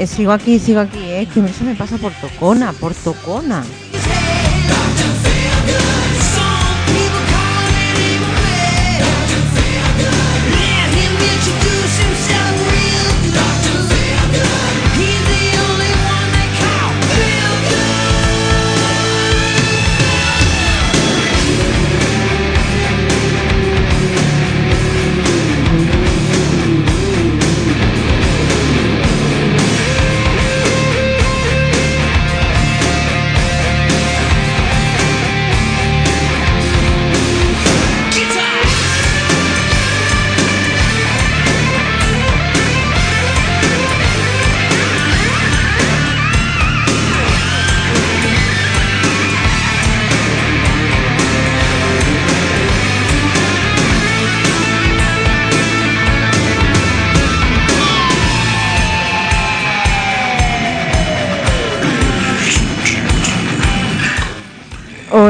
eh, sigo aquí, sigo aquí, eh, que eso me pasa por tocona, por tocona.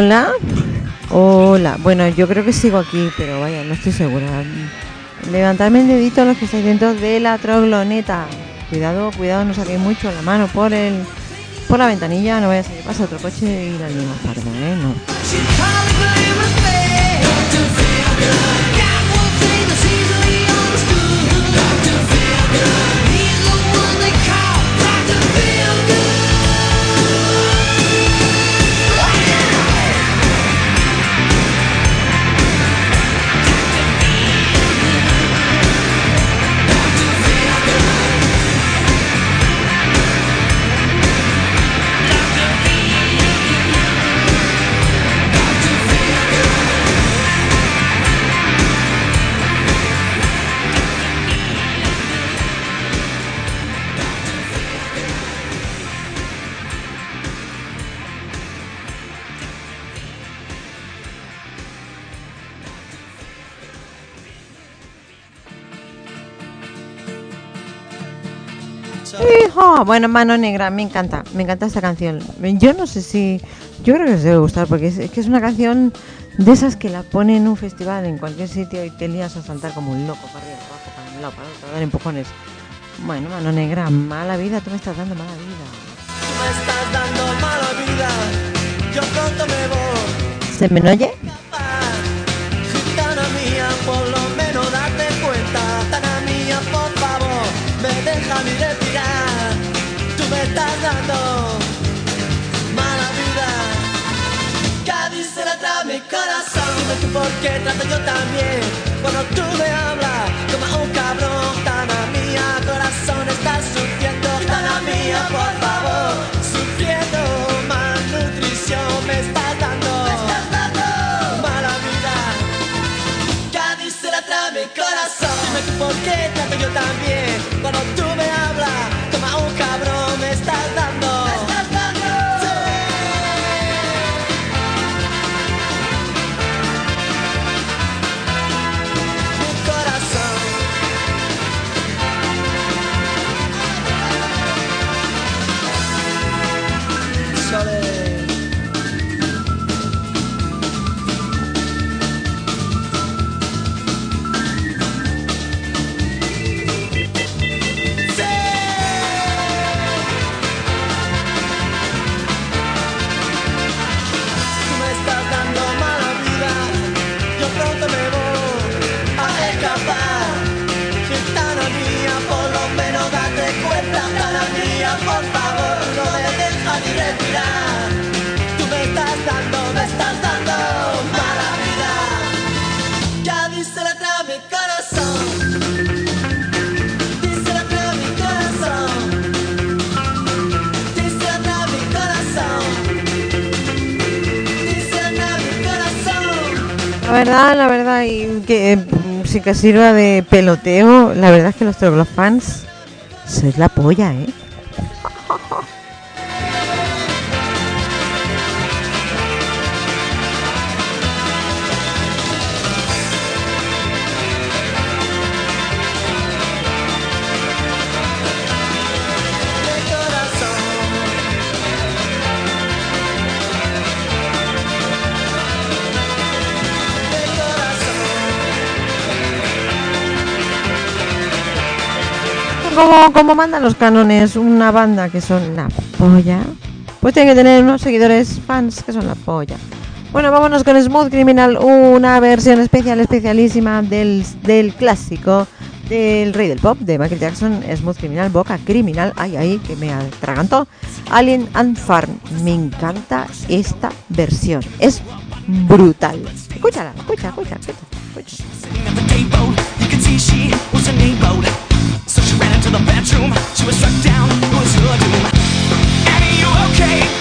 Hola. Hola. Bueno, yo creo que sigo aquí, pero vaya, no estoy segura. Levantarme el dedito a los que estáis dentro de la trogloneta. Cuidado, cuidado, no saquéis mucho la mano por el por la ventanilla, no vaya a que pase otro coche y la misma parda, ¿eh? Bueno, Mano Negra, me encanta, me encanta esta canción. Yo no sé si, yo creo que os debe gustar porque es, es que es una canción de esas que la ponen en un festival en cualquier sitio y te lías a saltar como un loco para arriba, para abajo, para un lado, para otro, a dar empujones. Bueno, Mano Negra, mala vida, tú me estás dando mala vida. Tú me estás dando mala vida, yo pronto me voy. ¿Se me oye? Mala vida. Cádiz se la mi corazón. No sé por qué trato yo también. Verdad, la verdad, y que mm, sin que sirva de peloteo, la verdad es que los troglofans sois la polla, ¿eh? Como, como mandan los cánones una banda que son la polla, pues tiene que tener unos seguidores fans que son la polla. Bueno, vámonos con Smooth Criminal, una versión especial, especialísima del, del clásico del rey del pop de Michael Jackson, Smooth Criminal, Boca Criminal, ay, ay, que me atragantó, Alien and Farm. Me encanta esta versión, es brutal. Escúchala, escucha, escucha, escucha. escucha. Bedroom, she was struck down, it was her doom. Annie, you okay?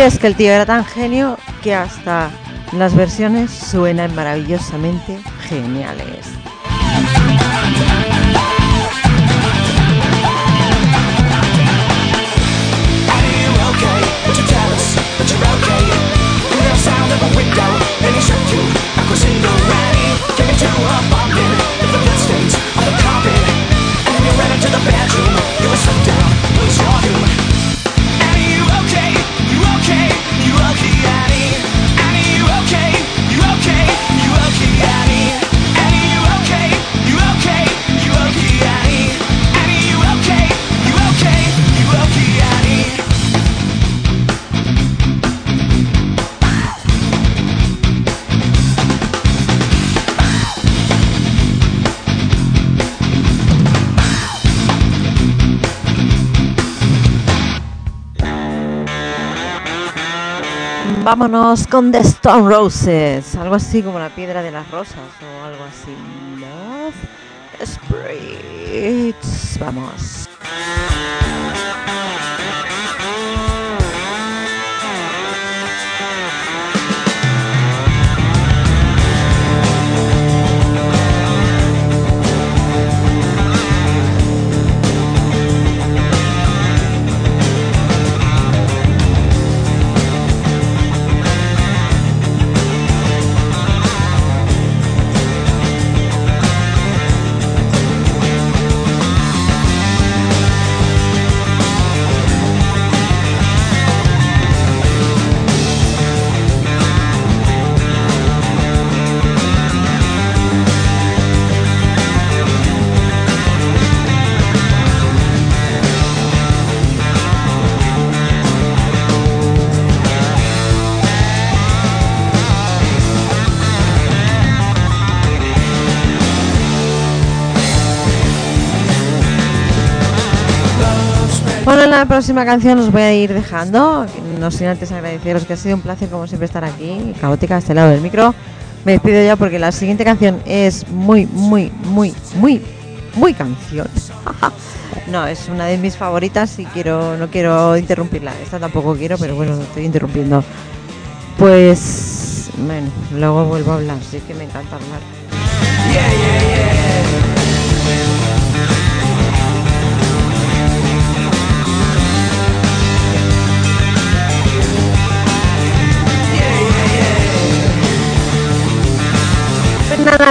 Es que el tío era tan genio que hasta las versiones suenan maravillosamente geniales. Vámonos con The Stone Roses, algo así como la piedra de las rosas o algo así. Love Spirits. Vamos. La próxima canción os voy a ir dejando. No sin antes agradeceros que ha sido un placer, como siempre, estar aquí, caótica, este lado del micro. Me despido ya porque la siguiente canción es muy, muy, muy, muy, muy canción. no, es una de mis favoritas y quiero, no quiero interrumpirla. Esta tampoco quiero, pero bueno, estoy interrumpiendo. Pues bueno, luego vuelvo a hablar, sí que me encanta hablar.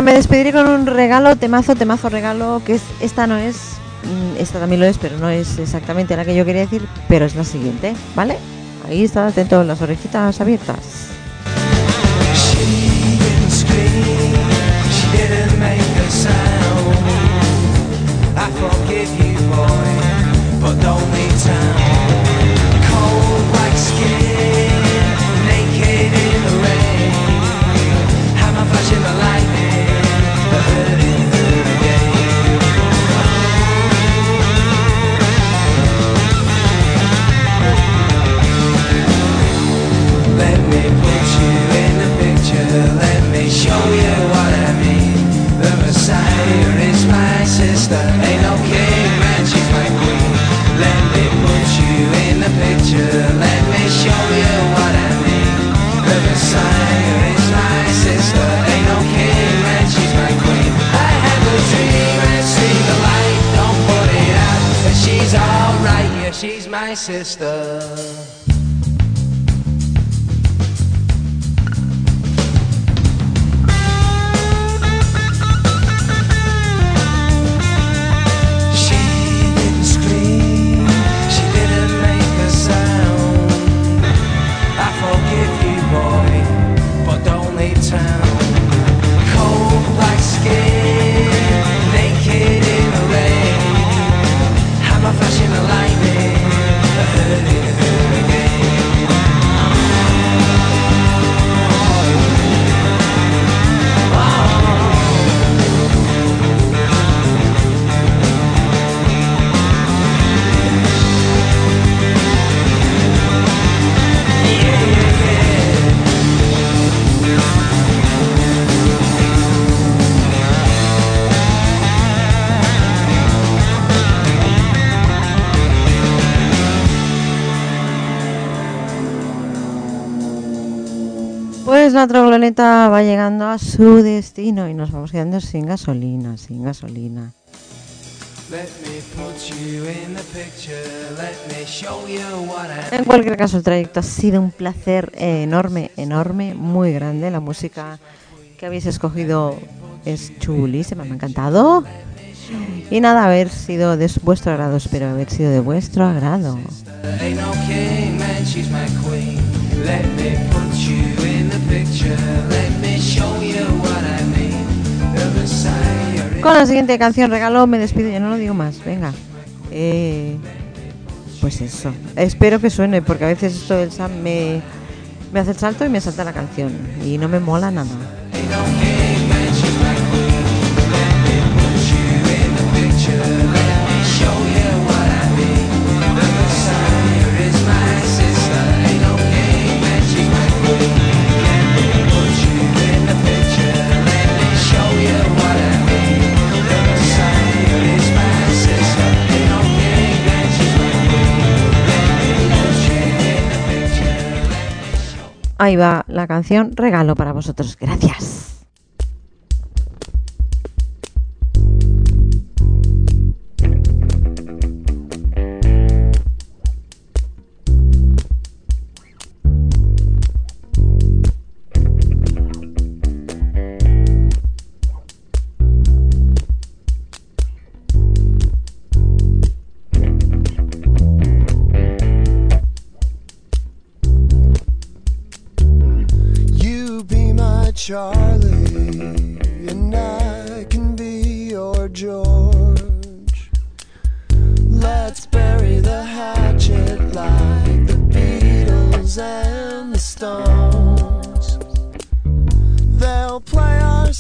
Me despediré con un regalo, temazo, temazo regalo, que es esta no es, mm, esta también lo es, pero no es exactamente la que yo quería decir, pero es la siguiente, ¿vale? Ahí está atento, las orejitas abiertas. She's my sister. Pues la trogloneta va llegando a su destino y nos vamos quedando sin gasolina, sin gasolina. En cualquier caso, el trayecto ha sido un placer enorme, enorme, muy grande. La música que habéis escogido es chulísima, me ha encantado. Y nada, haber sido de vuestro agrado, espero haber sido de vuestro agrado. Con la siguiente canción regalo me despido, ya no lo digo más, venga. Eh, pues eso, espero que suene, porque a veces esto del Sam me, me hace el salto y me salta la canción. Y no me mola nada. Ahí va la canción regalo para vosotros. Gracias.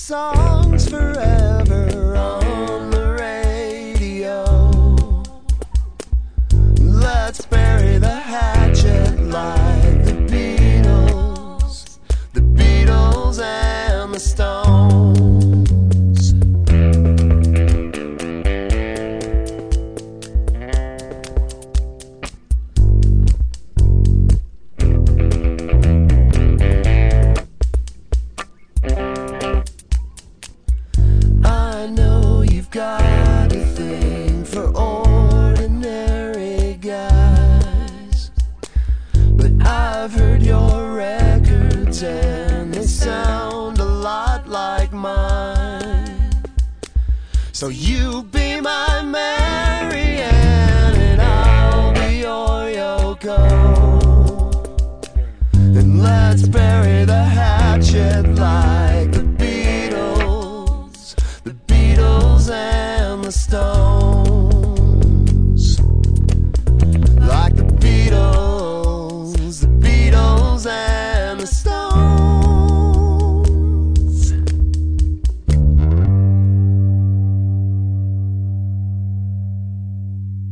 song.